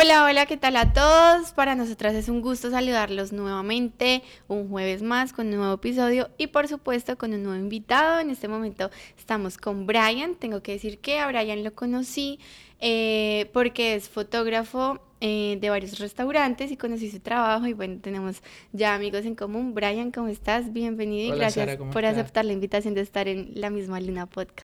Hola, hola, ¿qué tal a todos? Para nosotras es un gusto saludarlos nuevamente, un jueves más con un nuevo episodio y por supuesto con un nuevo invitado. En este momento estamos con Brian. Tengo que decir que a Brian lo conocí eh, porque es fotógrafo eh, de varios restaurantes y conocí su trabajo y bueno, tenemos ya amigos en común. Brian, ¿cómo estás? Bienvenido y gracias por aceptar la invitación de estar en la misma Luna Podcast.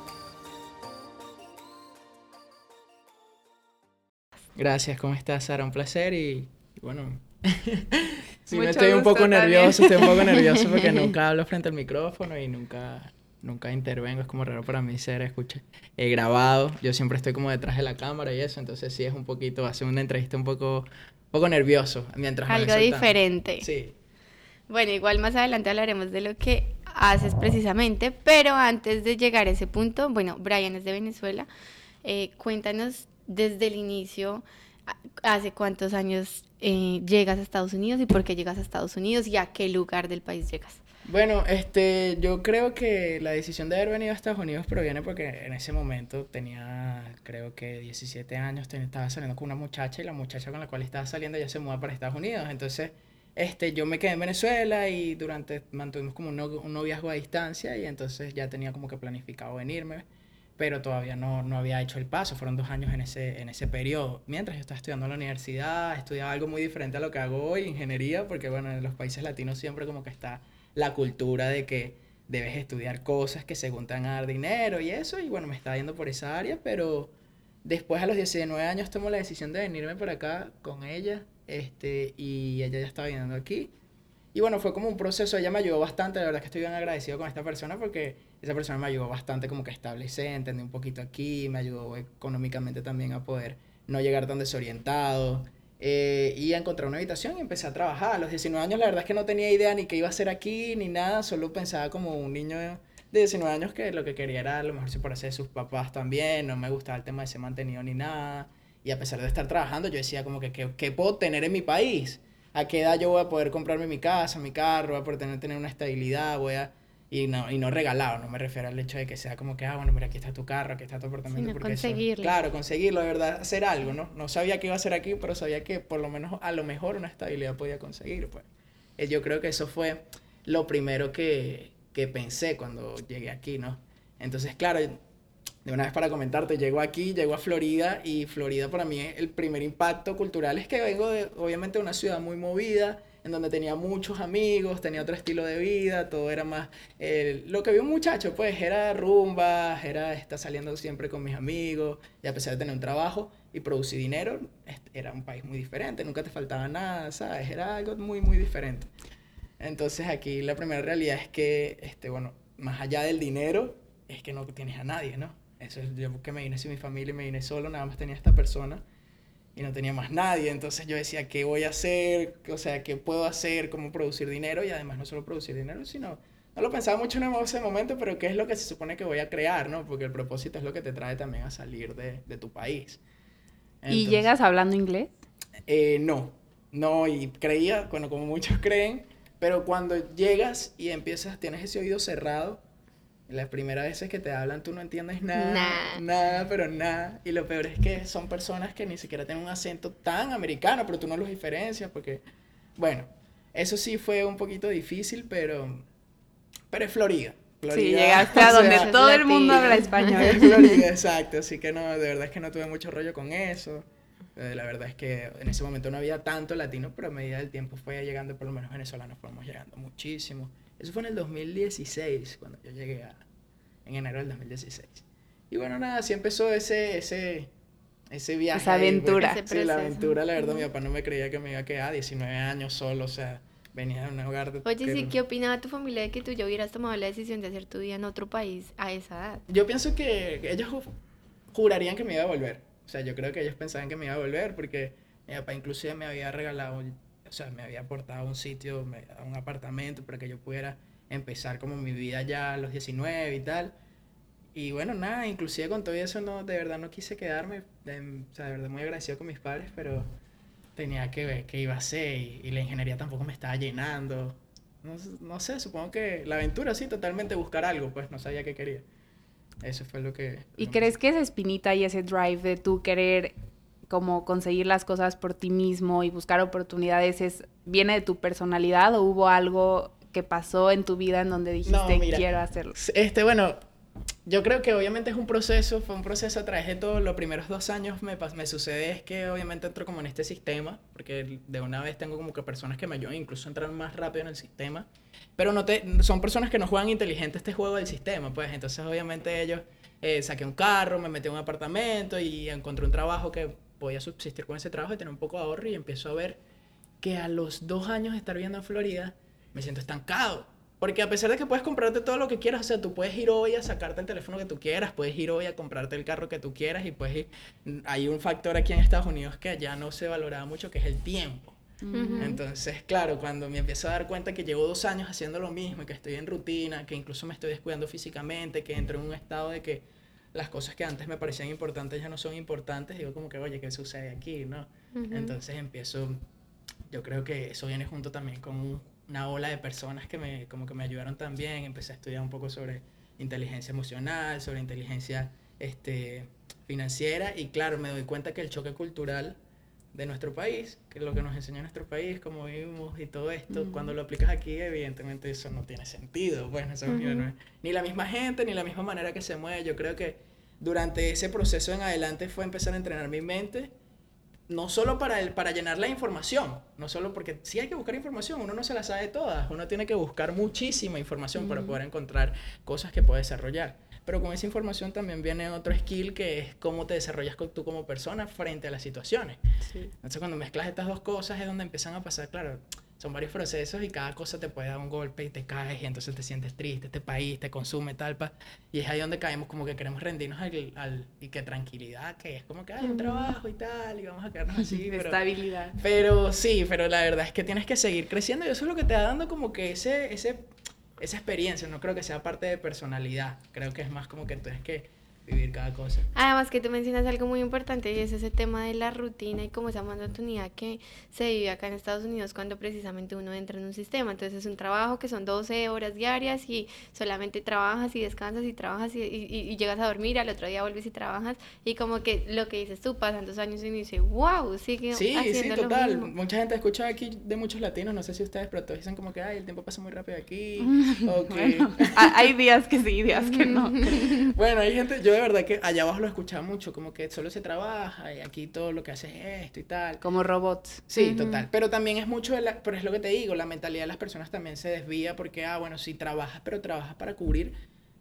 Gracias, ¿cómo estás, Sara? Un placer y, bueno, sí, me estoy un poco nervioso, estoy un poco nervioso porque nunca hablo frente al micrófono y nunca, nunca intervengo, es como raro para mí ser escuché, he grabado, yo siempre estoy como detrás de la cámara y eso, entonces sí es un poquito, hace una entrevista un poco, poco nervioso mientras Algo diferente. Sí. Bueno, igual más adelante hablaremos de lo que haces precisamente, pero antes de llegar a ese punto, bueno, Brian es de Venezuela, eh, cuéntanos desde el inicio, ¿hace cuántos años eh, llegas a Estados Unidos y por qué llegas a Estados Unidos y a qué lugar del país llegas? Bueno, este, yo creo que la decisión de haber venido a Estados Unidos proviene porque en ese momento tenía, creo que 17 años, estaba saliendo con una muchacha y la muchacha con la cual estaba saliendo ya se muda para Estados Unidos. Entonces, este, yo me quedé en Venezuela y durante, mantuvimos como un, un noviazgo a distancia y entonces ya tenía como que planificado venirme pero todavía no, no había hecho el paso, fueron dos años en ese, en ese periodo. Mientras yo estaba estudiando en la universidad, estudiaba algo muy diferente a lo que hago hoy, ingeniería, porque bueno, en los países latinos siempre como que está la cultura de que debes estudiar cosas que según te van a dar dinero y eso, y bueno, me estaba yendo por esa área, pero después a los 19 años tomo la decisión de venirme por acá con ella, este, y ella ya estaba viviendo aquí. Y bueno, fue como un proceso, ella me ayudó bastante, la verdad es que estoy bien agradecido con esta persona porque esa persona me ayudó bastante como que establecer, entendí un poquito aquí, me ayudó económicamente también a poder no llegar tan desorientado eh, y a encontrar una habitación y empecé a trabajar. A los 19 años la verdad es que no tenía idea ni qué iba a hacer aquí ni nada, solo pensaba como un niño de 19 años que lo que quería era a lo mejor se por hacer sus papás también, no me gustaba el tema de ser mantenido ni nada. Y a pesar de estar trabajando, yo decía como que, ¿qué, puedo tener en mi país? ¿A qué edad yo voy a poder comprarme mi casa, mi carro, voy a poder tener, tener una estabilidad, voy a... Y no, y no regalado, no me refiero al hecho de que sea como que, ah, bueno, mira, aquí está tu carro, aquí está tu apartamento. porque conseguirlo. claro, conseguirlo, de verdad, hacer algo, ¿no? No sabía que iba a hacer aquí, pero sabía que por lo menos, a lo mejor una estabilidad podía conseguir, pues. Eh, yo creo que eso fue lo primero que, que pensé cuando llegué aquí, ¿no? Entonces, claro, de una vez para comentarte, llego aquí, llego a Florida y Florida para mí el primer impacto cultural es que vengo de, obviamente, de una ciudad muy movida, en donde tenía muchos amigos, tenía otro estilo de vida, todo era más... lo que vi un muchacho, pues, era rumba, era estar saliendo siempre con mis amigos, y a pesar de tener un trabajo y producir dinero, era un país muy diferente, nunca te faltaba nada, ¿sabes? Era algo muy, muy diferente. Entonces aquí la primera realidad es que, este, bueno, más allá del dinero, es que no tienes a nadie, ¿no? Eso es, yo que me vine sin mi familia me vine solo, nada más tenía esta persona y no tenía más nadie. Entonces yo decía, ¿qué voy a hacer? O sea, ¿qué puedo hacer? ¿Cómo producir dinero? Y además no solo producir dinero, sino... No lo pensaba mucho en ese momento, pero ¿qué es lo que se supone que voy a crear, no? Porque el propósito es lo que te trae también a salir de, de tu país. ¿Y llegas hablando inglés? Eh, no, no, y creía, bueno, como muchos creen, pero cuando llegas y empiezas, tienes ese oído cerrado, las primeras veces que te hablan tú no entiendes nada, nada, pero nada. Y lo peor es que son personas que ni siquiera tienen un acento tan americano, pero tú no los diferencias porque, bueno, eso sí fue un poquito difícil, pero, pero es Florida. Florida sí, llegaste a donde todo el mundo habla español. Florida, exacto. Así que no, de verdad es que no tuve mucho rollo con eso. Eh, la verdad es que en ese momento no había tanto latino, pero a medida del tiempo fue llegando, por lo menos venezolanos fuimos llegando muchísimo. Eso fue en el 2016, cuando yo llegué a, en enero del 2016. Y bueno, nada, así empezó ese, ese, ese viaje. Esa aventura. sí, la aventura, la verdad, mi papá no me creía que me iba a quedar 19 años solo, o sea, venía de un hogar de... Oye, sí, ¿qué opinaba tu familia de que tú ya hubieras tomado la decisión de hacer tu vida en otro país a esa edad? Yo pienso que ellos jurarían que me iba a volver. O sea, yo creo que ellos pensaban que me iba a volver porque mi papá inclusive me había regalado o sea, me había aportado un sitio, un apartamento para que yo pudiera empezar como mi vida ya a los 19 y tal. Y bueno, nada, inclusive con todo eso no, de verdad no quise quedarme, de, o sea, de verdad muy agradecido con mis padres, pero tenía que ver qué iba a hacer y, la ingeniería tampoco me estaba llenando. No, no, sé, supongo que la aventura sí, totalmente buscar algo, pues no sabía qué quería. Eso fue lo que... ¿Y crees que esa espinita y ese drive de tú querer como conseguir las cosas por ti mismo y buscar oportunidades es, viene de tu personalidad o hubo algo que pasó en tu vida en donde dijiste quiero hacerlo? Este, bueno, yo creo que obviamente es un proceso, fue un proceso a través de todos los primeros dos años me, me sucede es que obviamente entro como en este sistema, porque de una vez tengo como que personas que me ayudan incluso a entrar más rápido en el sistema, pero no te, son personas que no juegan inteligente este juego del sistema, pues entonces obviamente ellos eh, saqué un carro, me metí en un apartamento y encontré un trabajo que podía subsistir con ese trabajo y tener un poco de ahorro y empiezo a ver que a los dos años de estar viviendo en Florida me siento estancado porque a pesar de que puedes comprarte todo lo que quieras, o sea, tú puedes ir hoy a sacarte el teléfono que tú quieras, puedes ir hoy a comprarte el carro que tú quieras y pues hay un factor aquí en Estados Unidos que ya no se valoraba mucho, que es el tiempo. Entonces, claro, cuando me empiezo a dar cuenta que llevo dos años haciendo lo mismo y que estoy en rutina, que incluso me estoy descuidando físicamente, que entro en un estado de que las cosas que antes me parecían importantes ya no son importantes, digo como que, oye, ¿qué sucede aquí? ¿no? Entonces empiezo, yo creo que eso viene junto también con un una ola de personas que me, como que me ayudaron también. Empecé a estudiar un poco sobre inteligencia emocional, sobre inteligencia este, financiera y claro, me doy cuenta que el choque cultural de nuestro país, que es lo que nos enseña nuestro país, cómo vivimos y todo esto, cuando lo aplicas aquí, evidentemente eso no tiene sentido. Eso ni la misma gente, ni la misma manera que se mueve. Yo creo que durante ese proceso en adelante fue empezar a entrenar mi mente no solo para, el, para llenar la información, no solo porque sí hay que buscar información, uno no se la sabe todas, uno tiene que buscar muchísima información para poder encontrar cosas que puede desarrollar. Pero con esa información también viene otro skill que es cómo te desarrollas tú como persona frente a las situaciones. Entonces cuando mezclas estas dos cosas es donde empiezan a pasar, claro, son varios procesos y cada cosa te puede dar un golpe y te caes y entonces te sientes triste, este país te consume, tal, pa, y es ahí donde caemos como que queremos rendirnos al, al y que tranquilidad, que es como que hay un trabajo y tal, y vamos a quedarnos así. Pero, Estabilidad. Pero sí, pero la verdad es que tienes que seguir creciendo y eso es lo que te da dando como que ese, ese, esa experiencia, no creo que sea parte de personalidad, creo que es más como que tú que vivir cada cosa. Además que tú mencionas algo muy importante y es ese tema de la rutina y como esa monotonía que se vive acá en Estados Unidos cuando precisamente uno entra en un sistema. Entonces es un trabajo que son 12 horas diarias y solamente trabajas y descansas y trabajas y, y, llegas a dormir, al otro día vuelves y trabajas y como que lo que dices tú, pasan dos años y uno dice, wow, sigue sí, haciendo Sí, total. Mucha gente escucha aquí de muchos latinos, no sé si ustedes, pero todos dicen como que, ay, el tiempo pasa muy rápido aquí. o hay días que sí, días que no. bueno, hay gente, yo de verdad que allá abajo lo escuchaba mucho, como que solo se trabaja y aquí todo lo que hace es esto y tal. Como robots. Sí, total. Pero también es mucho, de la, pero es lo que te digo, la mentalidad de las personas también se desvía porque, ah, bueno, sí trabajas, pero trabajas para cubrir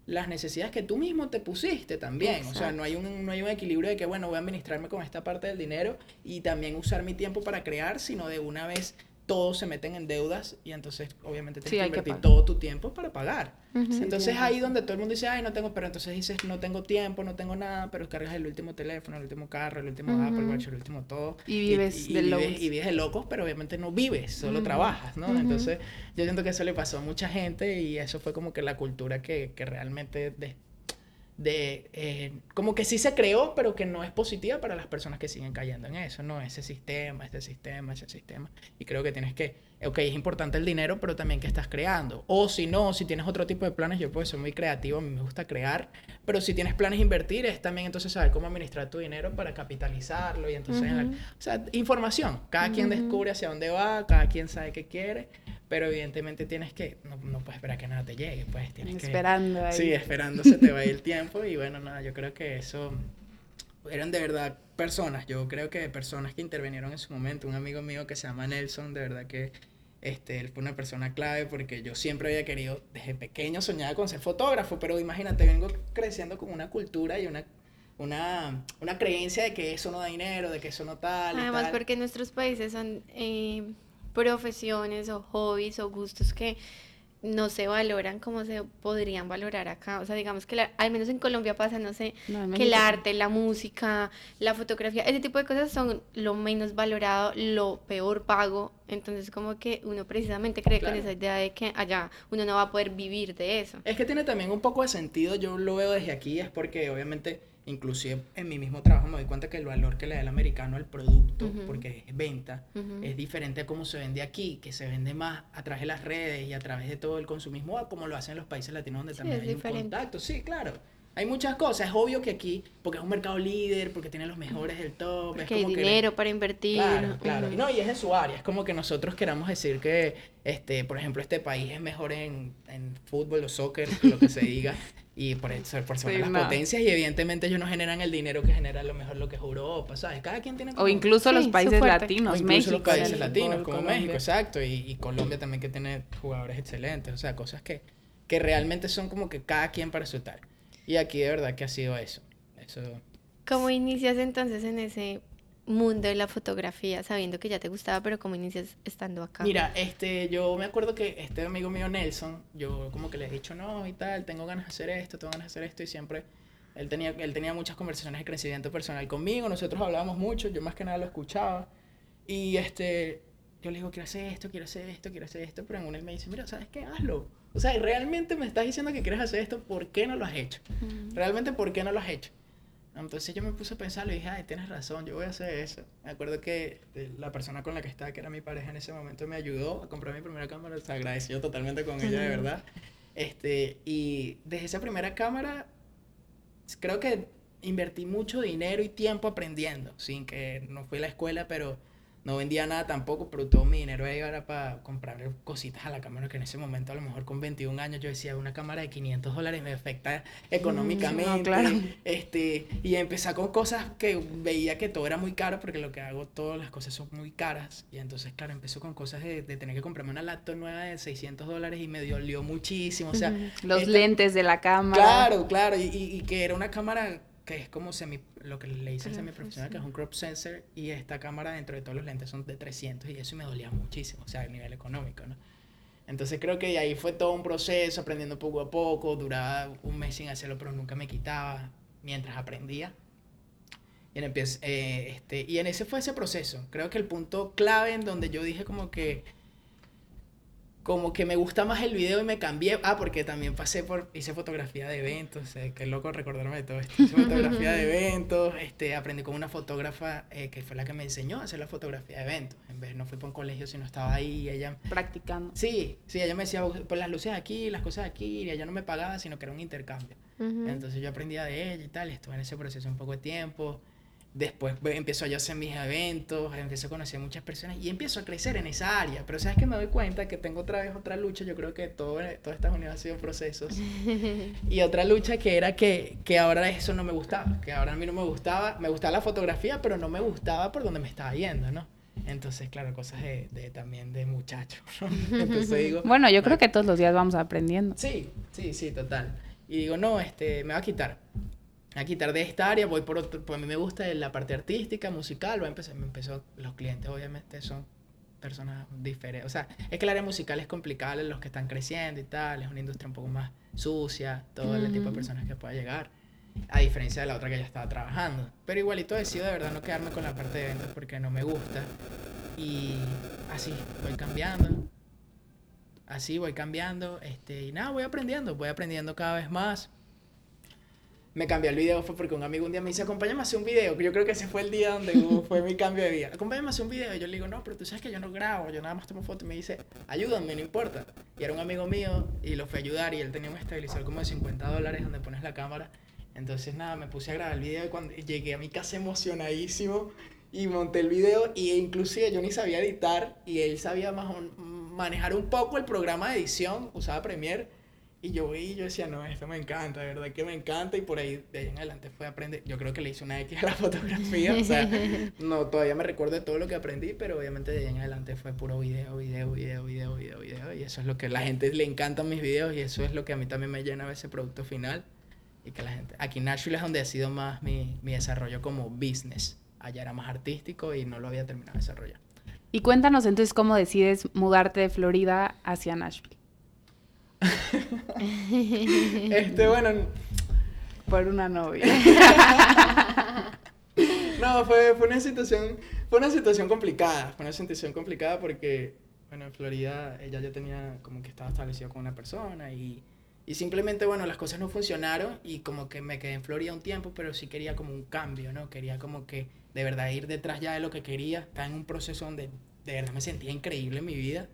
las necesidades que tú mismo te pusiste también. O sea, no hay, un, no hay un equilibrio de que, bueno, voy a administrarme con esta parte del dinero y también usar mi tiempo para crear, sino de una vez todos se meten en deudas y entonces obviamente tienes que invertir todo tu tiempo para pagar. entonces ahí donde todo el mundo dice, ay, no tengo, pero entonces dices, no tengo tiempo, no tengo nada, pero cargas el último teléfono, el último carro, el último Apple Watch, el último todo. Y vives de locos. Y vives de locos, pero obviamente no vives, solo trabajas, ¿no? Entonces yo siento que eso le pasó a mucha gente y eso fue como que la cultura que, que realmente de eh, como que sí se creó, pero que no es positiva para las personas que siguen cayendo en eso, ¿no? Ese sistema, este sistema, ese sistema. Y creo que tienes que, ok, es importante el dinero, pero también que estás creando. O si no, si tienes otro tipo de planes, yo puedo ser muy creativo, a mí me gusta crear, pero si tienes planes de invertir, es también entonces saber cómo administrar tu dinero para capitalizarlo y entonces, o sea, información. Cada quien descubre hacia dónde va, cada quien sabe qué quiere, pero evidentemente tienes que, no, no, puedes esperar que nada te llegue, pues tienes que... Esperando ahí. Sí, esperando se te va el tiempo y bueno, nada, yo creo que eso eran de verdad personas, yo creo que personas que intervinieron en su momento, un amigo mío que se llama Nelson, de verdad que este, él fue una persona clave porque yo siempre había querido, desde pequeño soñaba con ser fotógrafo, pero imagínate, vengo creciendo con una cultura y una una, una creencia de que eso no da dinero, de que eso no tal. Además, porque nuestros países son eh, profesiones o hobbies o gustos que no se valoran como se podrían valorar acá. O sea, digamos que la- al menos en Colombia pasa, no sé, No, que el arte, la música, la fotografía, ese tipo de cosas son lo menos valorado, lo peor pago. Entonces como que uno precisamente cree con Claro. esa idea de que allá uno no va a poder vivir de eso. Es que tiene también un poco de sentido, yo lo veo desde aquí, es porque obviamente, inclusive en mi mismo trabajo me doy cuenta que el valor que le da el americano al producto, porque es venta, es diferente a cómo se vende aquí, que se vende más a través de las redes y a través de todo el consumismo, a como lo hacen los países latinos donde Sí, también hay diferente. un contacto. Sí, claro. Hay muchas cosas, es obvio que aquí, porque es un mercado líder, porque tiene los mejores del top, es hay como que... dinero para invertir. Claro, claro. Y No, y es en su área. Es como que nosotros queramos decir que, este, por ejemplo, este país es mejor en, en fútbol o soccer, lo que se diga, y por eso, por Sí, las no. potencias, y evidentemente ellos no generan el dinero que genera a lo mejor lo que es Europa, ¿sabes? Cada quien tiene O incluso Sí, los países latinos, o incluso México. los países latinos, como Colombia. México, exacto, y, y Colombia también que tiene jugadores excelentes, o sea, cosas que, que realmente son como que cada quien para su tal. Y aquí de verdad que ha sido eso. Eso ¿Cómo inicias entonces en ese mundo de la fotografía, sabiendo que ya te gustaba, pero cómo inicias estando acá? Mira, este, yo me acuerdo que este amigo mío Nelson, yo como que le he dicho no y tal, tengo ganas de hacer esto, tengo ganas de hacer esto y siempre él tenía, él tenía muchas conversaciones de crecimiento personal conmigo, nosotros hablábamos mucho, yo más que nada lo escuchaba y este, yo le digo quiero hacer esto, quiero hacer esto, quiero hacer esto, pero en una él me dice, mira, ¿sabes qué? Hazlo. O sea, realmente me estás diciendo que quieres hacer esto, ¿por qué no lo has hecho? Realmente, ¿por qué no lo has hecho? Entonces yo me puse a pensar y dije, ay, tienes razón, yo voy a hacer eso. Me acuerdo que eh, la persona con la que estaba, que era mi pareja en ese momento, me ayudó a comprar mi primera cámara, se agradeció totalmente con ella, de verdad. Este, y desde esa primera cámara, creo que invertí mucho dinero y tiempo aprendiendo, sin que no fui a la escuela, pero no vendía nada tampoco, pero todo mi dinero era para comprarle cositas a la cámara, que en ese momento a lo mejor con 21 años yo decía, una cámara de 500 dólares me afecta económicamente. no, claro. este, y empecé con cosas que veía que todo era muy caro, porque lo que hago, todas las cosas son muy caras. Y entonces, claro, empezó con cosas de, de tener que comprarme una laptop nueva de 600 dólares y me dolió muchísimo. O sea. Los esta- lentes de la cámara. Claro, claro, y, y- y que era una cámara que es como semi, lo que le dicen Crop semiprofesional, que es un crop sensor, y esta cámara dentro de todos los lentes son de 300 y eso me dolía muchísimo, o sea, a nivel económico, ¿no? Entonces creo que ahí fue todo un proceso, aprendiendo poco a poco, duraba un mes sin hacerlo, pero nunca me quitaba mientras aprendía. Y en, eh, este, y en ese fue ese proceso. Creo que el punto clave en donde yo dije como que como que me gusta más el video y me cambié. Ah, porque también pasé por, hice fotografía de eventos, eh, qué loco recordarme de todo esto. Hice fotografía de eventos, este, aprendí con una fotógrafa eh, que fue la que me enseñó a hacer la fotografía de eventos. En vez, no fui por un colegio, sino estaba ahí ella... Practicando. Sí, sí, ella me decía, pues las luces aquí, las cosas aquí, y ella no me pagaba, sino que era un intercambio. Entonces yo aprendía de ella y tal, estuve en ese proceso un poco de tiempo. Después empiezo yo a hacer mis eventos, empiezo a conocer muchas personas y empiezo a crecer en esa área. Pero sabes que me doy cuenta que tengo otra vez otra lucha, yo creo que todo, todo Estados Unidos ha sido procesos. Y otra lucha que era que, que ahora eso no me gustaba, que ahora a mí no me gustaba, me gustaba la fotografía, pero no me gustaba por donde me estaba yendo, ¿no? Entonces, claro, cosas de, de también de muchacho. ¿no? Entonces digo, Bueno, yo creo que todos los días vamos aprendiendo. Sí, sí, sí, total. Y digo, no, este, me va a quitar. Va a quitar de esta área, voy por otro, pues a mí me gusta la parte artística, musical, voy a empezar, me empezó, los clientes obviamente son personas diferentes, o sea, es que el área musical es complicada, los que están creciendo y tal, es una industria un poco más sucia, todo el tipo de personas que pueda llegar, a diferencia de la otra que ya estaba trabajando. Pero igualito decido de verdad no quedarme con la parte de ventas porque no me gusta y así voy cambiando, así voy cambiando, este, y nada, voy aprendiendo, voy aprendiendo cada vez más. Me cambié el video fue porque un amigo un día me dice, acompáñame a hacer un video, yo creo que ese fue el día donde fue mi cambio de vida. Acompáñame a hacer un video. Y yo le digo, no, pero tú sabes que yo no grabo, yo nada más tomo fotos. Y me dice, ayúdame, no importa. Y era un amigo mío y lo fui a ayudar y él tenía un estabilizador como de 50 dólares donde pones la cámara. Entonces nada, me puse a grabar el video y cuando llegué a mi casa emocionadísimo y monté el video y inclusive yo ni sabía editar y él sabía más o- manejar un poco el programa de edición, usaba Premiere y yo vi yo decía, no, esto me encanta, de verdad que me encanta y por ahí de ahí en adelante fue aprender, yo creo que le hice una X a la fotografía, o sea, no, todavía me recuerdo de todo lo que aprendí, pero obviamente de ahí en adelante fue puro video, video, video, video, video, video y eso es lo que a la gente le encantan mis videos y eso es lo que a mí también me llena ese producto final y que la gente, aquí en Nashville es donde ha sido más mi, mi desarrollo como business, allá era más artístico y no lo había terminado de desarrollar. Y cuéntanos entonces cómo decides mudarte de Florida hacia Nashville. este, bueno, Por una novia. no, fue, fue una situación, fue una situación complicada, fue una situación complicada porque, bueno, en Florida ella ya tenía como que estaba establecido con una persona y, y simplemente, bueno, las cosas no funcionaron y como que me quedé en Florida un tiempo, pero sí quería como un cambio, ¿no? Quería como que de verdad ir detrás ya de lo que quería, estaba en un proceso donde de verdad me sentía increíble en mi vida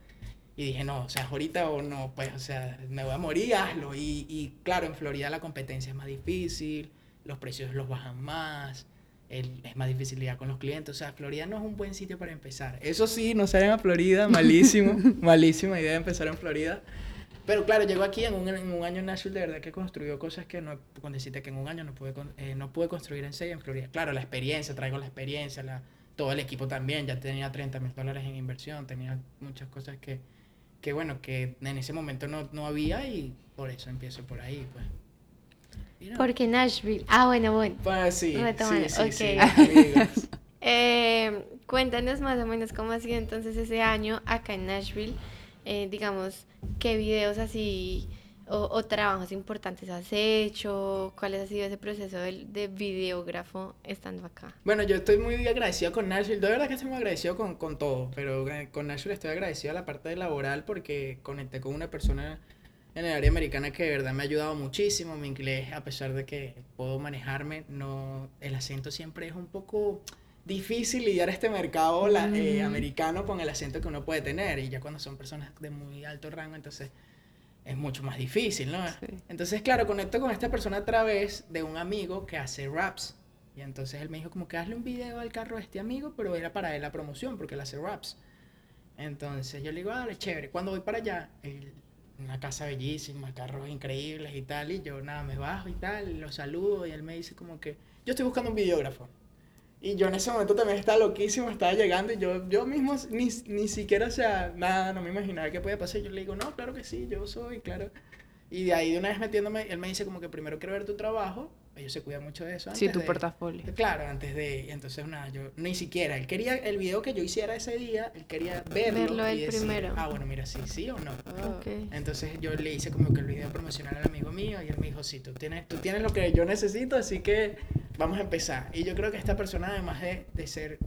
y dije, no, o sea, ahorita o no, pues, o sea, me voy a morir, hazlo. Y, y claro, en Florida la competencia es más difícil, los precios los bajan más, el- es más difícil lidiar con los clientes. O sea, Florida no es un buen sitio para empezar. Eso sí, no salen a Florida, malísimo, malísima idea de empezar en Florida. Pero claro, llegó aquí en un, en un año en Nashville, de verdad que construyó cosas que no, con decirte que en un año no pude, eh, no pude construir en seis en Florida. Claro, la experiencia, traigo la experiencia, la, todo el equipo también, ya tenía 30 mil dólares en inversión, tenía muchas cosas que, que bueno, que en ese momento no, no había y por eso empiezo por ahí, pues. No, Porque Nashville. Ah, bueno, bueno. Pues sí, sí, sí, sí, ok. amigos. Eh, cuéntanos más o menos cómo ha sido entonces ese año acá en Nashville. Eh, digamos, qué videos así o, o trabajos importantes has hecho, cuál ha sido ese proceso del- de, videógrafo estando acá. Bueno, yo estoy muy agradecido con Nashville. De verdad que estoy muy agradecido con, con todo. Pero con Nashville estoy agradecido a la parte laboral porque conecté con una persona en el área americana que de verdad me ha ayudado muchísimo. Mi inglés, a pesar de que puedo manejarme, no, el acento siempre es un poco difícil lidiar este mercado la- eh, Mm. americano con el acento que uno puede tener. Y ya cuando son personas de muy alto rango, entonces es mucho más difícil, ¿no? Sí. Entonces, claro, conecto con esta persona a través de un amigo que hace raps. Y entonces él me dijo como que hazle un video al carro de este amigo, pero era para él la promoción, porque él hace raps. Entonces yo le digo, dale, chévere. Cuando voy para allá, él- una casa bellísima, carros increíbles y tal, y yo nada, me bajo y tal, lo saludo y él me dice como que yo estoy buscando un videógrafo. Y yo en ese momento también estaba loquísimo, estaba llegando y yo, yo mismo ni, ni siquiera, o sea, nada, no me imaginaba qué podía pasar. Yo le digo, no, claro que sí, yo soy, claro. Y de ahí de una vez metiéndome, él me dice como que primero quiero ver tu trabajo. Ellos se cuidan mucho de eso. Sí, antes tu de- portafolio. Claro, antes de, entonces nada, yo ni siquiera, él quería el video que yo hiciera ese día, él quería verlo. Verlo él decir, primero. Ah, bueno, mira, sí, sí o no. Ok. Entonces yo le hice como que el video promocional al amigo mío y él me dijo, sí, tú tienes, tú tienes lo que yo necesito, así que vamos a empezar. Y yo creo que esta persona, además de, de ser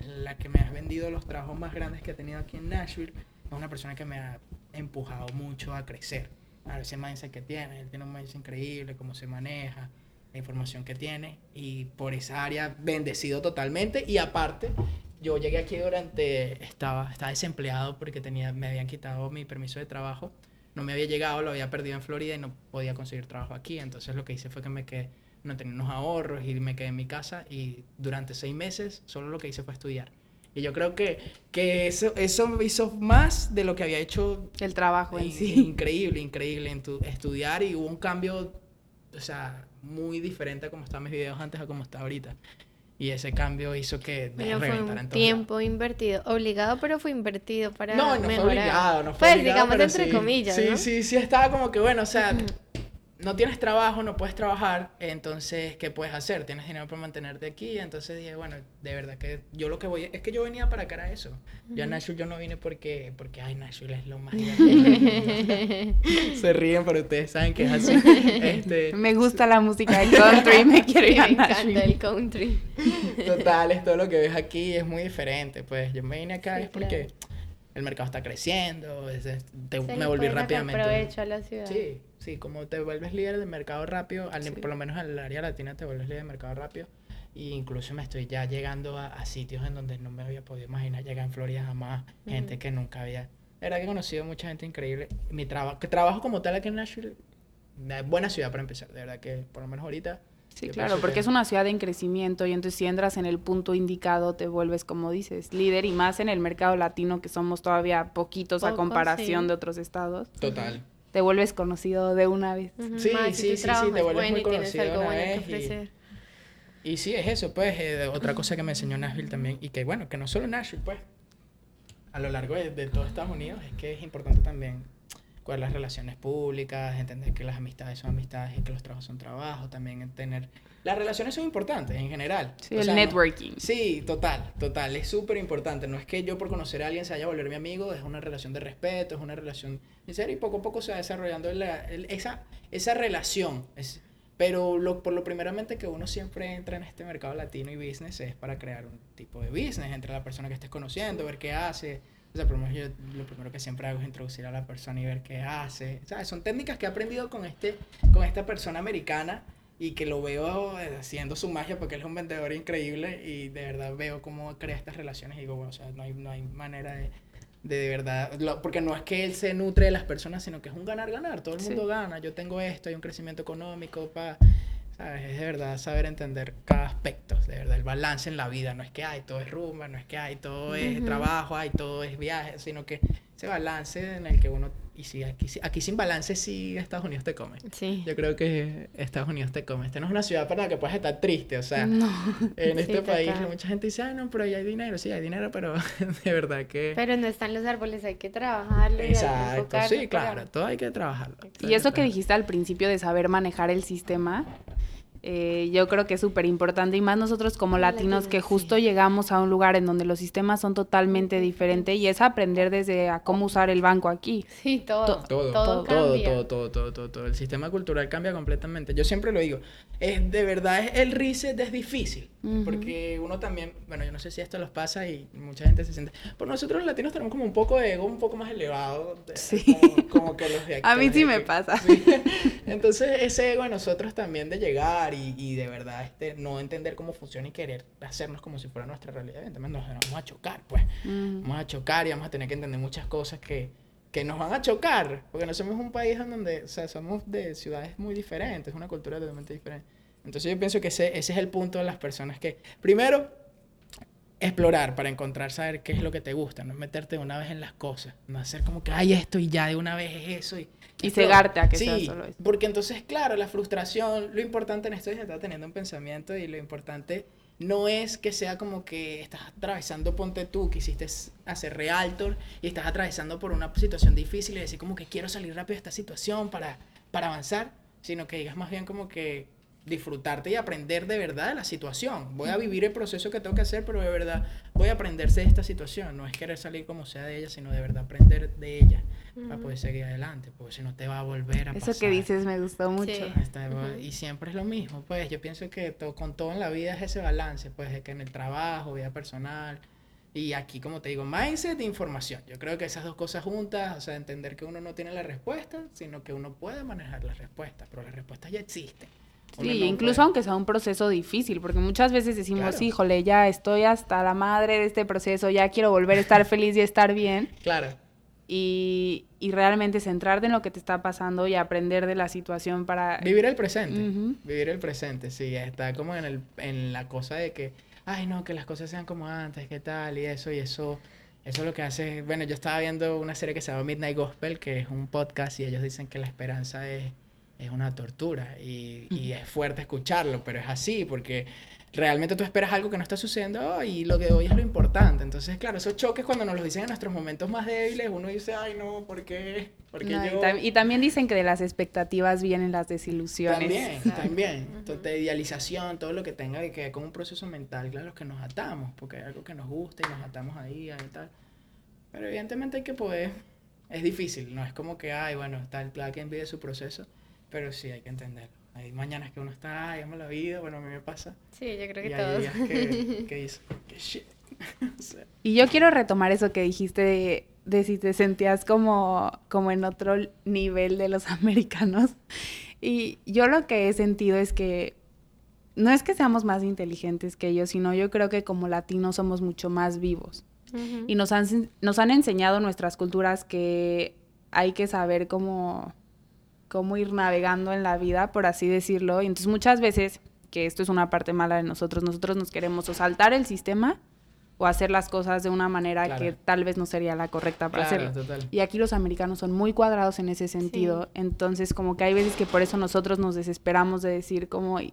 la que me ha vendido los trabajos más grandes que he tenido aquí en Nashville, es una persona que me ha empujado mucho a crecer. A ese mindset que tiene, él tiene un mindset increíble, cómo se maneja, la información que tiene y por esa área bendecido totalmente y aparte yo llegué aquí durante estaba estaba desempleado porque tenía me habían quitado mi permiso de trabajo no me había llegado lo había perdido en Florida y no podía conseguir trabajo aquí entonces lo que hice fue que me quedé no tenía unos ahorros y me quedé en mi casa y durante seis meses solo lo que hice fue estudiar y yo creo que, que eso, eso hizo más de lo que había hecho El trabajo en In- sí. Increíble, increíble en tu estudiar y hubo un cambio, o sea, muy diferente a como estaban mis videos antes a como está ahorita. Y ese cambio hizo que me Bueno, fue un tiempo invertido, obligado, pero fue invertido para. No, no mejorar. fue obligado, no fue Pues obligado, digamos pero entre sí. comillas, Sí, ¿no? sí, sí, estaba como que, bueno, o sea, no tienes trabajo, no puedes trabajar, entonces, ¿qué puedes hacer? Tienes dinero para mantenerte aquí, entonces dije, bueno, de verdad que yo lo que voy, es que yo venía para acá a eso. Yo a Nashville yo no vine porque, porque, ay, Nashville es lo más grande. Se ríen, pero ustedes saben que es así. Este, Me gusta la música de country, me quiero ir a me encanta Nashville. el country. Total, es todo lo que ves aquí es muy diferente. Pues yo me vine acá Sí, es porque el mercado está creciendo, es- es- te- me volví rápidamente. provecho a la ciudad. Sí, sí, como te vuelves líder del mercado rápido, al- Sí. por lo menos en el área latina te vuelves líder del mercado rápido. Y incluso me estoy ya llegando a, a sitios en donde no me había podido imaginar llegar en Florida jamás. Gente Ujú. que nunca había. La verdad que he conocido mucha gente increíble. Mi trabajo, que trabajo como tal aquí en Nashville, es buena ciudad para empezar. De verdad que por lo menos ahorita. Sí, claro, porque que- es una ciudad en crecimiento y entonces si entras en el punto indicado te vuelves, como dices, líder y más en el mercado latino que somos todavía poquitos a Pocos, comparación sí. de otros estados, Total. Te vuelves conocido de una vez. Sí, más sí, sí, sí, te es vuelves muy conocido algo una bueno que vez y- sí, es eso, pues, eh, otra cosa que me enseñó Nashville también, y que bueno, que no solo Nashville, pues, a lo largo de, de todo Estados Unidos, es que es importante también cuáles las relaciones públicas, entender que las amistades son amistades y que los trabajos son trabajos, también tener... Las relaciones son importantes en general. Sí, el networking. sí, total, total, es súper importante. No es que yo por conocer a alguien se vaya a volver mi amigo, es una relación de respeto, es una relación sincera y poco a poco se va desarrollando esa, esa relación. Es, pero lo, por lo primeramente que uno siempre entra en este mercado latino y business es para crear un tipo de business entre la persona que estés conociendo, ver qué hace. O sea, por lo, yo, lo primero que siempre hago es introducir a la persona y ver qué hace. O sea, son técnicas que he aprendido con, este, con esta persona americana y que lo veo haciendo su magia porque él es un vendedor increíble y de verdad veo cómo crea estas relaciones y digo, bueno, o sea, no hay, no hay manera de de verdad, porque no es que él se nutre de las personas, sino que es un ganar-ganar, todo el mundo gana, yo tengo esto, hay un crecimiento económico, pa, ¿sabes? Es de verdad saber entender cada aspecto, de verdad, el balance en la vida, no es que hay todo es rumba, no es que hay todo es trabajo, hay todo es viaje, sino que ese balance en el que uno y si aquí, aquí sin balance, sí Estados Unidos te come. Sí. Yo creo que Estados Unidos te come. Esta no es una ciudad para la que puedas estar triste. O sea, en este país mucha gente dice, ah, no, pero ahí hay dinero. Sí, hay dinero, pero de verdad que... Pero no están los árboles, hay que trabajarlo. Exacto, sí, claro, todo hay que trabajarlo. Y eso que dijiste al principio de saber manejar el sistema, eh, yo creo que es súper importante y más nosotros como latinos que justo llegamos a un lugar en donde los sistemas son totalmente diferentes y es aprender desde a cómo usar el banco aquí. Sí, todo. Todo, todo, todo, todo, todo, todo, todo, El sistema cultural cambia completamente. Yo siempre lo digo, es de verdad es, el reset es difícil porque uno también, bueno, yo no sé si esto los pasa y mucha gente se siente, por nosotros los latinos tenemos como un poco de ego un poco más elevado, sí. como, que los de aquí. A mí sí me pasa. Entonces ese ego a nosotros también de llegar y, de verdad este, no entender cómo funciona y querer hacernos como si fuera nuestra realidad. Entonces nos vamos a chocar, pues. Vamos a chocar y vamos a tener que entender muchas cosas que, que nos van a chocar, porque no somos un país en donde, o sea, somos de ciudades muy diferentes, una cultura totalmente diferente. Entonces yo pienso que ese, ese es el punto de las personas que, primero, explorar para encontrar, saber qué es lo que te gusta, no meterte de una vez en las cosas, no hacer como que hay esto y ya de una vez es eso y... Y cegarte a que sea solo eso. porque entonces, claro, la frustración, lo importante en esto es estar teniendo un pensamiento y lo importante no es que sea como que estás atravesando, ponte tú, que hiciste hacer realtor y estás atravesando por una situación difícil y decir como que quiero salir rápido de esta situación para, para avanzar, sino que digas más bien como que disfrutarte y aprender de verdad de la situación. Voy a vivir el proceso que tengo que hacer, pero de verdad voy a aprenderse de esta situación. No es querer salir como sea de ella, sino de verdad aprender de ella para poder seguir adelante, porque si no te va a volver a Eso que dices me gustó mucho. Y siempre es lo mismo, pues yo pienso que con todo en la vida es ese balance, pues de que en el trabajo, vida personal, y aquí, como te digo, mindset e información. Yo creo que esas dos cosas juntas, o sea, entender que uno no tiene la respuesta, sino que uno puede manejar la respuesta, pero las respuestas ya existen. Sí, incluso aunque sea un proceso difícil, porque muchas veces decimos, híjole, ya estoy hasta la madre de este proceso, ya quiero volver a estar feliz y estar bien. Claro. Y, y, realmente centrarte en lo que te está pasando y aprender de la situación para... Vivir el presente, vivir el presente, sí, está como en, el, en la cosa de que, ay no, que las cosas sean como antes, qué tal, y eso, y eso, eso es lo que hace, bueno, yo estaba viendo una serie que se llama Midnight Gospel, que es un podcast, y ellos dicen que la esperanza es es una tortura y, y, es fuerte escucharlo, pero es así porque realmente tú esperas algo que no está sucediendo y lo que hoy es lo importante. Entonces, claro, esos choques cuando nos lo dicen en nuestros momentos más débiles, uno dice, ay, no, ¿por qué? Porque yo... y, también dicen que de las expectativas vienen las desilusiones. También, también. Entonces, de idealización, todo lo que tenga que ver con un proceso mental, claro, que nos atamos, porque hay algo que nos gusta y nos atamos ahí, y tal. Pero evidentemente hay que poder... Es difícil, no es como que, ay, bueno, está el plan que envíe su proceso pero sí, hay que entenderlo. Hay mañanas que uno está, ay, amo la vida, bueno, a mí me pasa. Sí, yo creo que y todos. Días que, que shit. Y yo quiero retomar eso que dijiste de, de, si te sentías como, como en otro nivel de los americanos. Y yo lo que he sentido es que no es que seamos más inteligentes que ellos, sino yo creo que como latinos somos mucho más vivos. Y nos han, nos han enseñado nuestras culturas que hay que saber cómo cómo ir navegando en la vida, por así decirlo. Y entonces muchas veces, que esto es una parte mala de nosotros, nosotros nos queremos o saltar el sistema o hacer las cosas de una manera que tal vez no sería la correcta para hacerlo. Y aquí los americanos son muy cuadrados en ese sentido, entonces como que hay veces que por eso nosotros nos desesperamos de decir como, ¿y,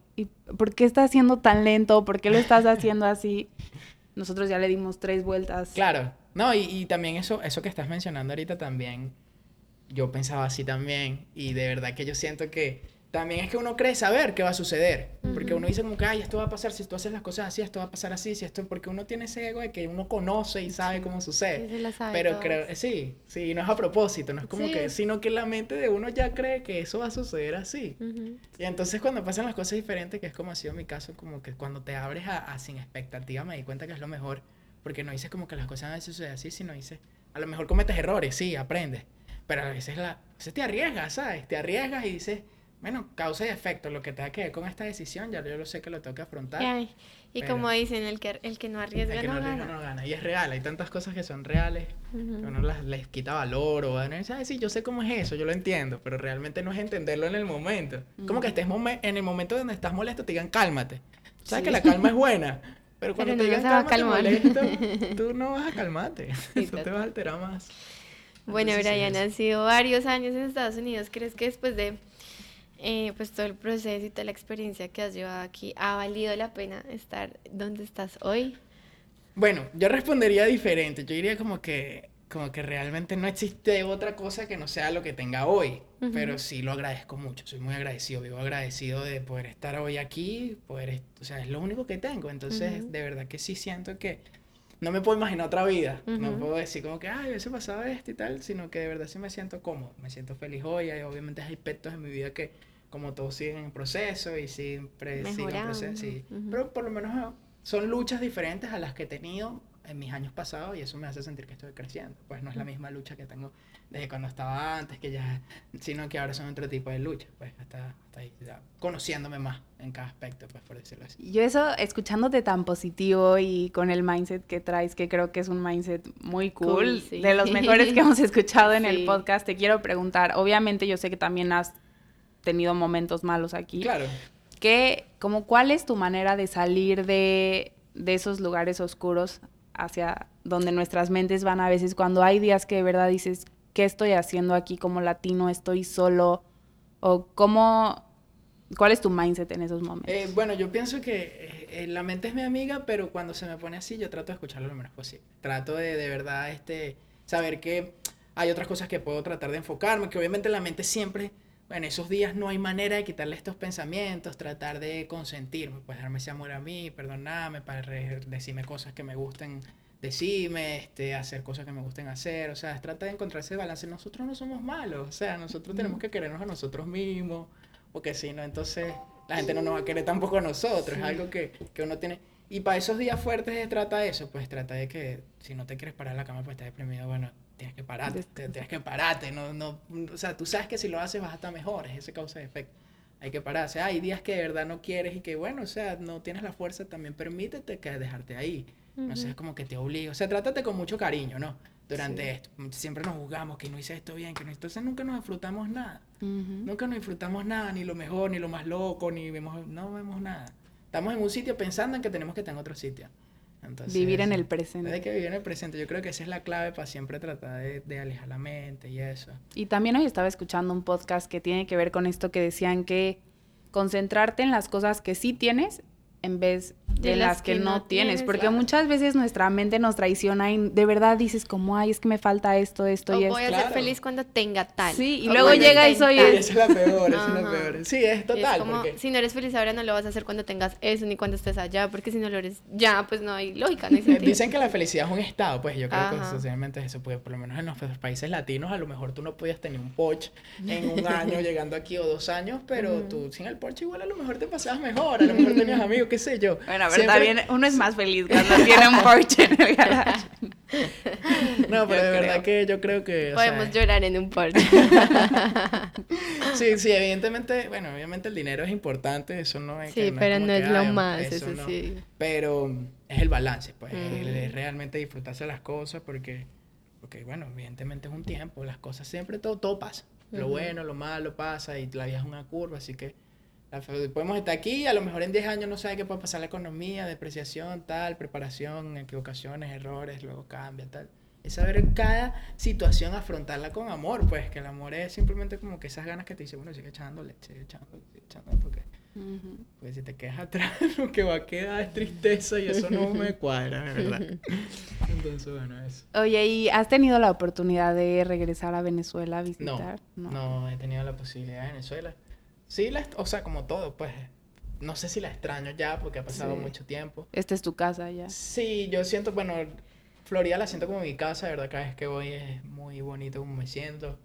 por qué estás haciendo tan lento? ¿Por qué lo estás haciendo así? Nosotros ya le dimos tres vueltas. Claro, no, y, y también eso, eso que estás mencionando ahorita también yo pensaba así también y de verdad que yo siento que también es que uno cree saber qué va a suceder. Porque uno dice como que, ay, esto va a pasar, si tú haces las cosas así, esto va a pasar así, si esto, porque uno tiene ese ego de que uno conoce y sabe cómo sucede. Sí, se la sabe Pero creo, sí, sí, no es a propósito, no es como Sí. que, sino que la mente de uno ya cree que eso va a suceder así. Y entonces cuando pasan las cosas diferentes, que es como ha sido mi caso, como que cuando te abres a, a sin expectativa, me di cuenta que es lo mejor, porque no dices como que las cosas van a suceder así, sino dices, a lo mejor cometes errores, sí, aprendes, pero a veces, la, a veces te arriesgas, ¿sabes? Te arriesgas y dices, bueno, causa y efecto, lo que tenga que ver con esta decisión, ya yo lo sé que lo tengo que afrontar. Y, ay, y Pero- como dicen, el que, el que no arriesga El que no no arriesga gana. no gana. Y es real, hay tantas cosas que son reales que uno las, les quita valor o uno dice, ay, sí, yo sé cómo es eso, yo lo entiendo, pero realmente no es entenderlo en el momento. Como que estés en el momento donde estás molesto te digan cálmate. Sabes Sí. que la calma es buena, pero cuando Pero te no digan va a cálmate molesto, tú no vas a calmarte, eso te total. va a alterar más. Bueno, Brian, han sido varios años en Estados Unidos. ¿Crees que después de eh, pues todo el proceso y toda la experiencia que has llevado aquí, ha valido la pena estar donde estás hoy? Bueno, yo respondería diferente. Yo diría como que, como que realmente no existe otra cosa que no sea lo que tenga hoy. Ujú. Pero sí lo agradezco mucho. Soy muy agradecido. Vivo agradecido de poder estar hoy aquí. Poder, o sea, es lo único que tengo. Entonces, Ujú. de verdad que sí siento que no me puedo imaginar otra vida. No puedo decir como que, ay, hubiese pasado esto y tal. Sino que de verdad sí me siento cómodo. Me siento feliz hoy. Hay, obviamente hay aspectos en mi vida que, como todos, siguen en proceso y siempre siguen en proceso. Sí. Pero por lo menos eh, son luchas diferentes a las que he tenido en mis años pasados y eso me hace sentir que estoy creciendo. Pues no es la misma lucha que tengo desde cuando estaba antes, que ya, sino que ahora son otro tipo de lucha, pues hasta, hasta ahí, ya conociéndome más en cada aspecto, pues por decirlo así. Yo eso, escuchándote tan positivo y con el mindset que traes, que creo que es un mindset muy cool, Cool, sí. de los mejores que hemos escuchado en Sí. el podcast, te quiero preguntar, obviamente yo sé que también has tenido momentos malos aquí, Claro. que, como, ¿cuál es tu manera de salir de, de esos lugares oscuros hacia donde nuestras mentes van a veces cuando hay días que de verdad dices, ¿qué estoy haciendo aquí como latino? ¿Estoy solo? ¿O cómo, cuál es tu mindset en esos momentos? Eh, bueno, yo pienso que eh, la mente es mi amiga, pero cuando se me pone así, yo trato de escucharlo lo menos posible. Trato de, de verdad, este, saber que hay otras cosas que puedo tratar de enfocarme, que obviamente la mente siempre, en esos días no hay manera de quitarle estos pensamientos, tratar de consentirme, pues darme ese amor a mí, perdonarme, para decirme cosas que me gusten decirme, este, hacer cosas que me gusten hacer, o sea, trata de encontrar ese balance. Nosotros no somos malos, o sea, nosotros tenemos que querernos a nosotros mismos, porque si no, entonces la gente no nos va a querer tampoco a nosotros, es algo que, que uno tiene. Y para esos días fuertes se trata de eso, pues trata de que si no te quieres parar en la cama, pues estás deprimido, bueno, tienes que pararte, te- tienes que pararte, no, no, o sea, tú sabes que si lo haces vas a estar mejor, es ese causa de efecto. Hay que pararse. Hay días que de verdad no quieres y que, bueno, o sea, no tienes la fuerza, también permítete que dejarte ahí. No seas como que te obliga. O sea, trátate con mucho cariño, ¿no? Durante Sí. esto. Siempre nos juzgamos que no hice esto bien, que no. Entonces nunca nos disfrutamos nada. Ujú. Nunca nos disfrutamos nada, ni lo mejor, ni lo más loco, ni vemos. No vemos nada. Estamos en un sitio pensando en que tenemos que estar en otro sitio. Entonces, Vivir en el Hay presente. que vivir en el presente. Yo creo que esa es la clave para siempre tratar de, de alejar la mente y eso. Y también hoy estaba escuchando un podcast que tiene que ver con esto que decían que concentrarte en las cosas que sí tienes en vez de, las, que, no tienes, porque claro. muchas veces nuestra mente nos traiciona y de verdad dices como, ay, es que me falta esto, esto O y esto. voy a ser Claro. feliz cuando tenga tal. Sí, y O luego llega y soy es la peor, es la peor. Sí, es total. es como, porque... si no eres feliz ahora, no lo vas a hacer cuando tengas eso ni cuando estés allá, porque si no lo eres ya, pues no hay lógica, no hay Eh, sentido. Dicen que la felicidad es un estado, pues yo creo que socialmente es eso, porque por lo menos en los países latinos a lo mejor tú no podías tener un Porsche en un año llegando aquí o dos años, pero Ujú. tú sin el Porsche igual a lo mejor te pasabas mejor, a lo mejor tenías amigos, qué sé yo. Bueno, uno es más feliz cuando tiene un Porsche en el garage. No, pero Yo de verdad creo. que yo creo que... Podemos sea, llorar en un Porsche. Sí, sí, evidentemente, bueno, obviamente el dinero es importante, eso no es... que sí, pero como no que, es lo ay, más, eso eso no. sí. Pero es el balance, pues, el- el Ujú. realmente disfrutarse las cosas porque, porque, bueno, evidentemente es un tiempo, las cosas siempre, todo, todo pasa. Lo bueno, lo malo pasa y la vida es una curva, así que podemos estar aquí, a lo mejor en 10 años no sabe qué puede pasar la economía, depreciación, tal, preparación, equivocaciones, errores, luego cambia, tal. Es saber cada situación afrontarla con amor, pues, que el amor es simplemente como que esas ganas que te dicen, bueno, sigue echándole, sigue echándole, sigue echándole, porque Porque si te quedas atrás, lo que va a quedar es tristeza y eso no me cuadra, de verdad. Entonces, bueno, eso. Oye, ¿y has tenido la oportunidad de regresar a Venezuela a No, visitar? no, he tenido la posibilidad de Venezuela. Sí, la, o sea, como todo, pues, no sé si la extraño ya porque ha pasado Sí. mucho tiempo. Esta es tu casa ya. Sí, yo siento, bueno, Florida la siento como mi casa, de verdad, cada vez que voy es muy bonito como me siento.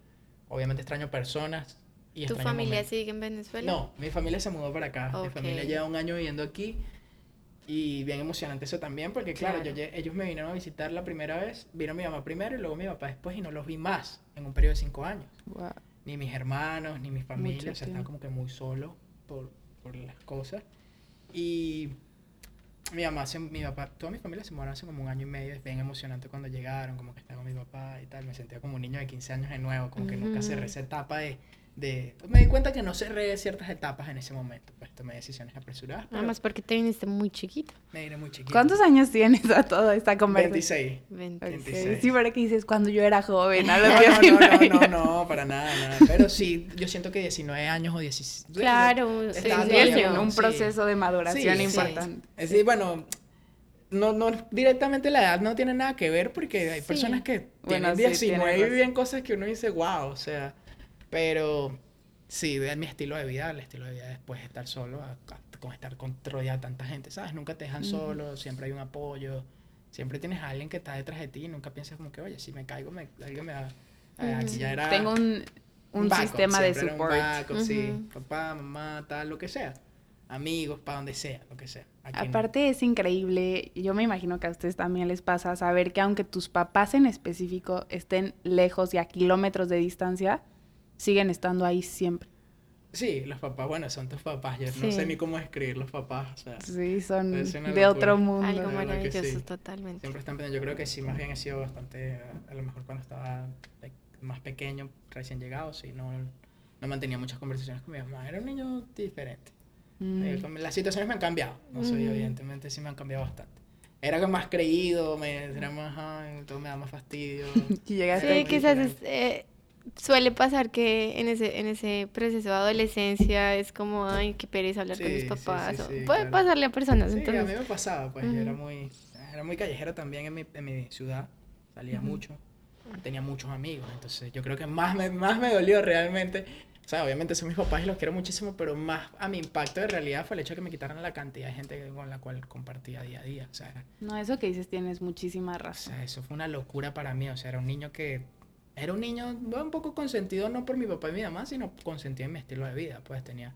Obviamente extraño personas y ¿Tu extraño familia momentos. sigue en Venezuela? No, mi familia se mudó para acá. Mi Ok. familia lleva un año viviendo aquí y bien emocionante eso también porque claro, ellos me vinieron a visitar la primera vez, vino mi mamá primero y luego mi papá después y no los vi más en un periodo de cinco años. Guau. Ni mis hermanos, ni mis familias, Mucho o sea, estaba como que muy solo por, por las cosas. Y mi mamá, se- mi papá, toda mi familia se mudaron hace como un año y medio, es bien emocionante cuando llegaron, como que estaba con mi papá y tal, me sentía como un niño de 15 años de nuevo, como que nunca cerré esa etapa de, de... Me di cuenta que no cerré ciertas etapas en ese momento, pues tomé decisiones apresuradas, pero Además porque te viniste muy chiquito. me diré muy chiquito. ¿Cuántos años tienes a toda esta conversación? 26. 20. Ok, 26. Sí, para que dices cuando yo era joven, a los No, no, 19. no, no, no, para nada, nada. Pero sí, yo siento que 19 años o 16. Claro, sí, un sí. proceso de maduración Sí, importante. Es decir, bueno, no, no directamente la edad no tiene nada que ver porque hay Sí. personas que Bueno, tienen sí, 19 tienes y viven cosas que uno dice, wow, o sea, pero sí, de mi estilo de vida, el estilo de vida después de estar solo, a- a- con estar con rodeado de tanta gente, ¿sabes? Nunca te dejan solo, siempre hay un apoyo, siempre tienes a alguien que está detrás de ti nunca piensas como que, oye, si me caigo, me, alguien me va... Aquí ya era Tengo un, un backup, sistema de era un support. backup, sí, Ujú. papá, mamá, tal, lo que sea. Amigos, para donde sea, lo que sea. Aquí no. Aparte es increíble, yo me imagino que a ustedes también les pasa saber que aunque tus papás en específico estén lejos y a kilómetros de distancia, siguen estando ahí siempre. Sí, los papás, bueno, son tus papás. Yo no Sí. sé ni cómo escribir los papás. O sea, Sí, son de locura. otro mundo. Algo que maravilloso, sí. totalmente. siempre están pendientes. Yo creo que sí, más bien he sido bastante, a lo mejor cuando estaba más pequeño, recién llegado, sí, no, no mantenía muchas conversaciones con mi mamá. Era un niño diferente. Mm. Eh, Las situaciones me han cambiado, no sé, Ujú. evidentemente sí me han cambiado bastante. Era como más creído, me, era más, ay, todo me da más fastidio. Y llegaste Sí, quizás es, eh, suele pasar que en ese, en ese proceso de adolescencia es como, ay, qué pereza hablar con Sí, mis sí, papás. sí, o sí, puede claro. pasarle a personas, Sí, a entonces. mí me pasaba, pues yo era muy, era muy callejero también en mi, en mi ciudad, salía Ujú. mucho, tenía muchos amigos, entonces yo creo que más me, más me dolió realmente, o sea, obviamente son mis papás y los quiero muchísimo, pero más a mi impacto de realidad fue el hecho de que me quitaran la cantidad de gente con la cual compartía día a día, o sea, No, eso que dices tienes muchísima o razón. sea, eso fue una locura para mí, o sea, era un niño que, era un niño un poco consentido no por mi papá y mi mamá, sino consentido en mi estilo de vida, pues tenía...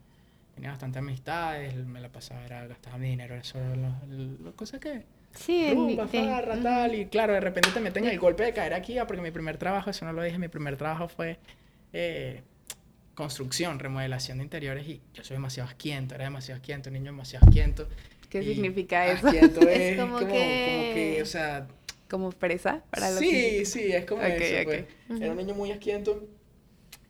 Tenía bastante amistades, me la pasaba, era, gastaba mi dinero, eso lo- cosas que, Sí, mi- rumba, sí. farra, Ujú. tal, y claro, de repente te meten el golpe de caer aquí, ah, porque mi primer trabajo, eso no lo dije, mi primer trabajo fue eh, construcción, remodelación de interiores, y yo soy demasiado asquiento, era demasiado asquiento, un niño demasiado asquiento. ¿Qué significa eso? Asquiento es, Es como como, como que... que- o sea, ¿Como fresa? Para los sí, que- sí, es como Ok, eso, ok. pues. Ujú. Era un niño muy asquiento.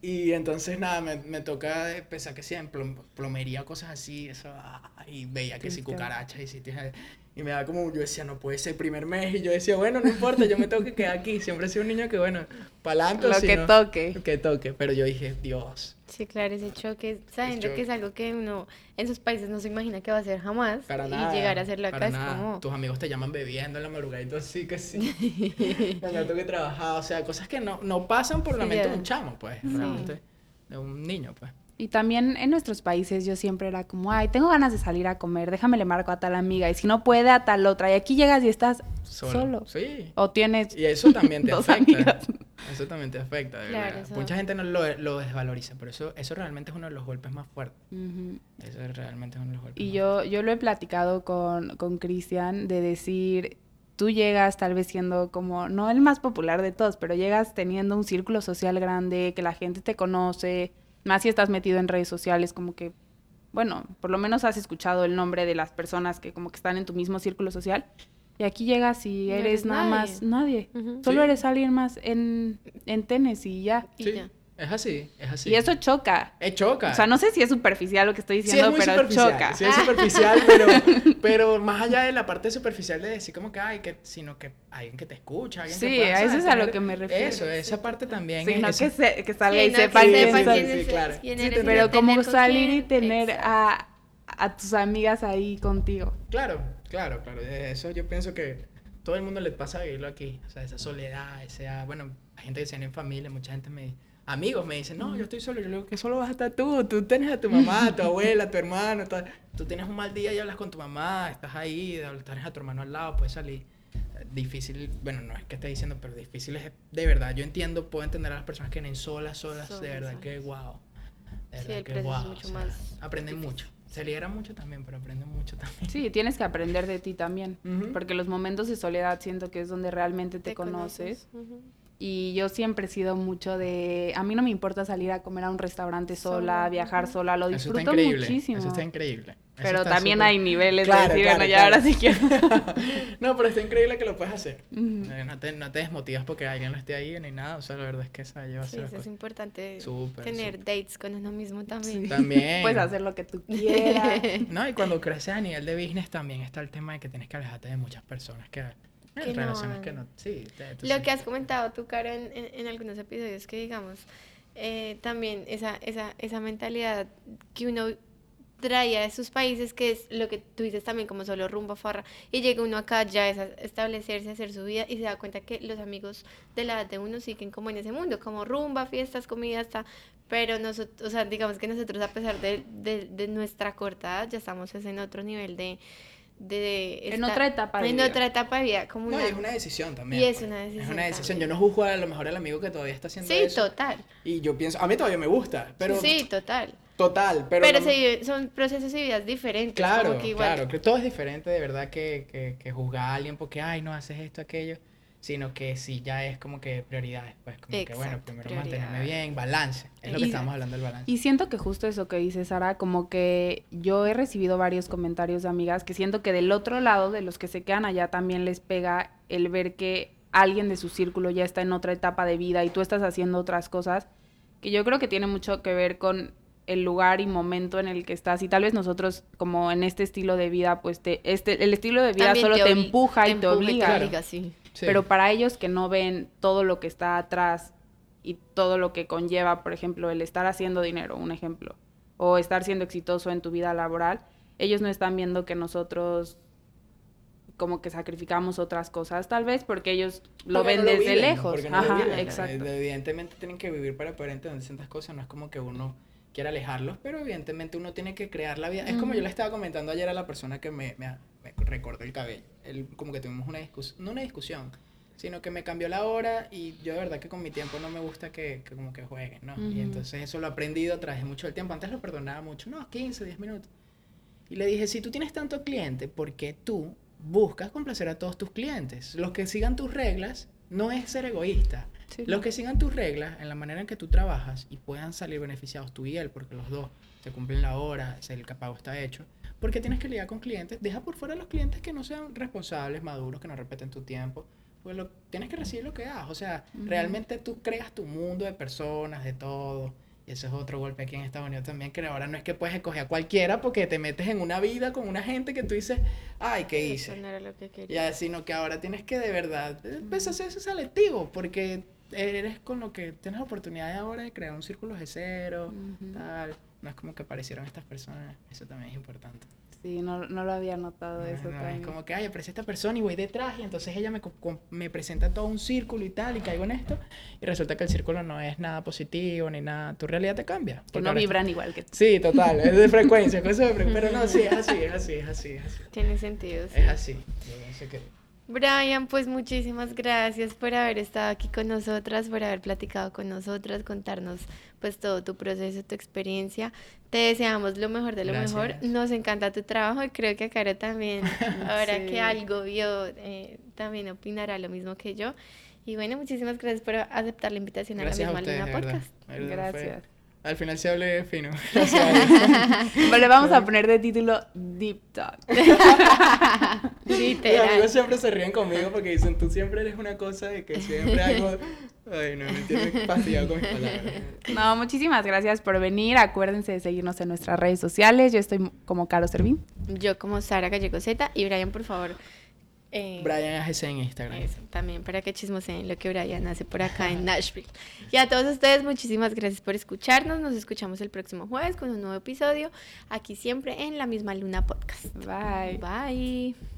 Y entonces, nada, me, me toca empezar que sea en plom- plomería, cosas así, eso, ah, y veía que si Triste. cucarachas y eh, y me da como, yo decía, no puede ser primer mes, y yo decía, bueno, no importa, yo me tengo que quedar aquí, siempre he sido un niño que, bueno, para adelante, Lo que toque. Que toque, pero yo dije, Dios, Sí, claro, ese choque, sabiendo choque. que es algo que uno en sus países no se imagina que va a hacer jamás. para y nada. llegar a hacerlo acá es como. Tus amigos te llaman bebiendo en la madrugada y tú así que sí. Cuando tengo que trabajar, o sea, cosas que no, no pasan por la Sí, mente de un chamo, pues, Sí. realmente, de un niño, pues. Y también en nuestros países yo siempre era como, ay, tengo ganas de salir a comer, déjame le marco a tal amiga, y si no puede a tal otra, y aquí llegas y estás solo. Sí. O tienes Y eso también te dos afecta. amigas. Eso también te afecta, de Claro, verdad. eso- Mucha gente no lo, lo desvaloriza, pero eso, eso realmente es uno de los golpes más fuertes. Eso es realmente uno de los golpes Y más yo, yo lo he platicado con con Cristian de decir, tú llegas tal vez siendo como, no el más popular de todos, pero llegas teniendo un círculo social grande, que la gente te conoce, más si estás metido en redes sociales, como que, bueno, por lo menos has escuchado el nombre de las personas que como que están en tu mismo círculo social. Y aquí llegas y No eres eres nada nadie. más nadie. Solo Sí. eres alguien más en, en tenis y ya. Y Sí, ya. es así, es así. Y eso choca. Es choca. O sea, no sé si es superficial lo que estoy Sí, es diciendo, muy pero superficial, choca. sí es superficial, pero, pero más allá de la parte superficial de decir como que hay que, sino que alguien que te escucha, alguien Sí, que a eso es a lo que me refiero. Eso, esa parte también. Sí, es- no esa- que, se, que salga Sí, y no, sepa quién sepa sí, es- claro. quién eres Pero como salir y tener a a tus amigas ahí contigo. Claro, claro, claro. Eso yo pienso que todo el mundo le pasa a vivirlo aquí. O sea, esa soledad, esa, bueno, hay gente que se en familia, mucha gente me amigos me dicen, no, yo estoy solo. Yo le digo que solo vas a estar tú. Tú tienes a tu mamá, a tu abuela, a tu hermano. Tú tienes un mal día y hablas con tu mamá, estás ahí, tienes a tu hermano al lado, puedes salir. Difícil, bueno, no es que esté diciendo, pero difícil es de verdad. Yo entiendo, puedo entender a las personas que vienen solas, solas, de verdad que wow. De verdad que wow. Aprenden mucho. Se libera mucho también, pero aprenden mucho también. Sí, tienes que aprender de ti también. Porque los momentos de soledad siento que es donde realmente te, conoces. Y yo siempre he sido mucho de. A mí no me importa salir a comer a un restaurante sola, viajar sola, lo disfruto muchísimo. Eso está increíble. pero también hay niveles de decir, bueno, ya ahora sí quiero. no, pero está increíble que lo puedes hacer. Eh, no, te, no te desmotivas porque alguien no esté ahí ni nada. O sea, la verdad es que esa lleva sí, eso es importante tener dates con uno mismo también. También. Puedes hacer lo que tú quieras. no, y cuando creces a nivel de business también está el tema de que tienes que alejarte de muchas personas que que relaciones que no. Sí, Lo que has comentado tú, Karen, en, en, algunos episodios, que digamos, eh, también esa, esa, esa mentalidad que uno traía de sus países, que es lo que tú dices también, como solo rumbo farra, y llega uno acá ya es a establecerse, hacer su vida, y se da cuenta que los amigos de la edad de uno siguen como en ese mundo, como rumba, fiestas, comida, hasta, pero nosotros, o sea, digamos que nosotros a pesar de, de, de nuestra cortada, ya estamos en otro nivel de de en otra etapa de en otra etapa de vida como no, es una decisión también y es una decisión es una decisión yo no juzgo a lo mejor al amigo que todavía está haciendo sí, eso. sí total. Y yo pienso a mí todavía me gusta pero sí total. Total pero pero son procesos y vidas diferentes claro claro que todo es diferente de verdad que, que, que juzgar a alguien porque ay no haces esto aquello sino que sí ya es como que prioridades, pues como que bueno, primero mantenerme bien, balance, es lo que estamos hablando del balance. Y siento que justo eso que dice Sara, como que yo he recibido varios comentarios de amigas que siento que del otro lado, de los que se quedan allá, también les pega el ver que alguien de su círculo ya está en otra etapa de vida y tú estás haciendo otras cosas, que yo creo que tiene mucho que ver con el lugar y momento en el que estás y tal vez nosotros como en este estilo de vida pues te, este el estilo de vida solo te, empuja y te obliga, sí. Pero para ellos que no ven todo lo que está atrás y todo lo que conlleva, por ejemplo, el estar haciendo dinero, un ejemplo, o estar siendo exitoso en tu vida laboral, ellos no están viendo que nosotros como que sacrificamos otras cosas, tal vez porque ellos lo ven desde lejos. Ajá, exacto. Evidentemente tienen que vivir para poder entender ciertas cosas, no es como que uno quiera alejarlos, pero evidentemente uno tiene que crear la vida. Es como yo le estaba comentando ayer a la persona que me, me, me recortó el cabello. Él, como que tuvimos una discusión, no una discusión, sino que me cambió la hora y yo de verdad que con mi tiempo no me gusta que, que como que jueguen, ¿no? Y entonces eso lo he aprendido de mucho del tiempo. Antes lo perdonaba mucho, no, 15, 10 minutos. Y le dije, si tú tienes tanto cliente, ¿por qué tú buscas complacer a todos tus clientes? Los que sigan tus reglas no es ser egoísta. Los que sigan tus reglas en la manera en que tú trabajas y puedan salir beneficiados tú y él, porque los dos se cumplen la hora, el pago está hecho, porque tienes que lidiar con clientes. Deja por fuera a los clientes que no sean responsables, maduros, que no respeten tu tiempo. Pues lo, tienes que recibir lo que das. O sea, realmente tú creas tu mundo de personas, de todo. Y ese es otro golpe aquí en Estados Unidos también, que ahora no es que puedes escoger a cualquiera porque te metes en una vida con una gente que tú dices, ay, ¿qué hice? No era lo que quería. Ya, sino que ahora tienes que de verdad empezar a ser selectivo porque eres con lo que tienes la oportunidad ahora de crear un círculo de cero, tal no es como que aparecieron estas personas, eso también es importante. Sí, no, no lo había notado eso Es como que, ay, aparece esta persona y voy detrás y entonces ella me, me presenta todo un círculo y tal y caigo en esto y resulta que el círculo no es nada positivo ni nada, tu realidad te cambia. Que no vibran igual que tú. Sí, total, es de frecuencia, cosa de frecuencia, pero no, sí, es así, es así, es así, es así. Tiene sentido, Es así, yo sé que... Brian, pues muchísimas gracias por haber estado aquí con nosotras, por haber platicado con nosotras, contarnos pues todo tu proceso, tu experiencia. Te deseamos lo mejor de lo mejor. Nos encanta tu trabajo y creo que Caro también, ahora que algo vio, eh, también opinará lo mismo que yo. Y bueno, muchísimas gracias por aceptar la invitación a la misma Luna Podcast. Gracias. Al final se hable fino. Le vamos a poner de título Deep Talk. Mis amigos siempre se ríen conmigo porque dicen, tú siempre eres una cosa de que siempre algo... Ay, no, me entiendes fastidiado con mis palabras. No, muchísimas gracias por venir. Acuérdense de seguirnos en nuestras redes sociales. Yo estoy como Carlos Servín. Yo como Sara Gallego Z. Y Brian, por favor, Eh, Brian AGC en Instagram. Eso, también para que chismoseen lo que Brian hace por acá en Nashville. Y a todos ustedes, muchísimas gracias por escucharnos. Nos escuchamos el próximo jueves con un nuevo episodio, aquí siempre en la misma Luna Podcast. Bye. Bye.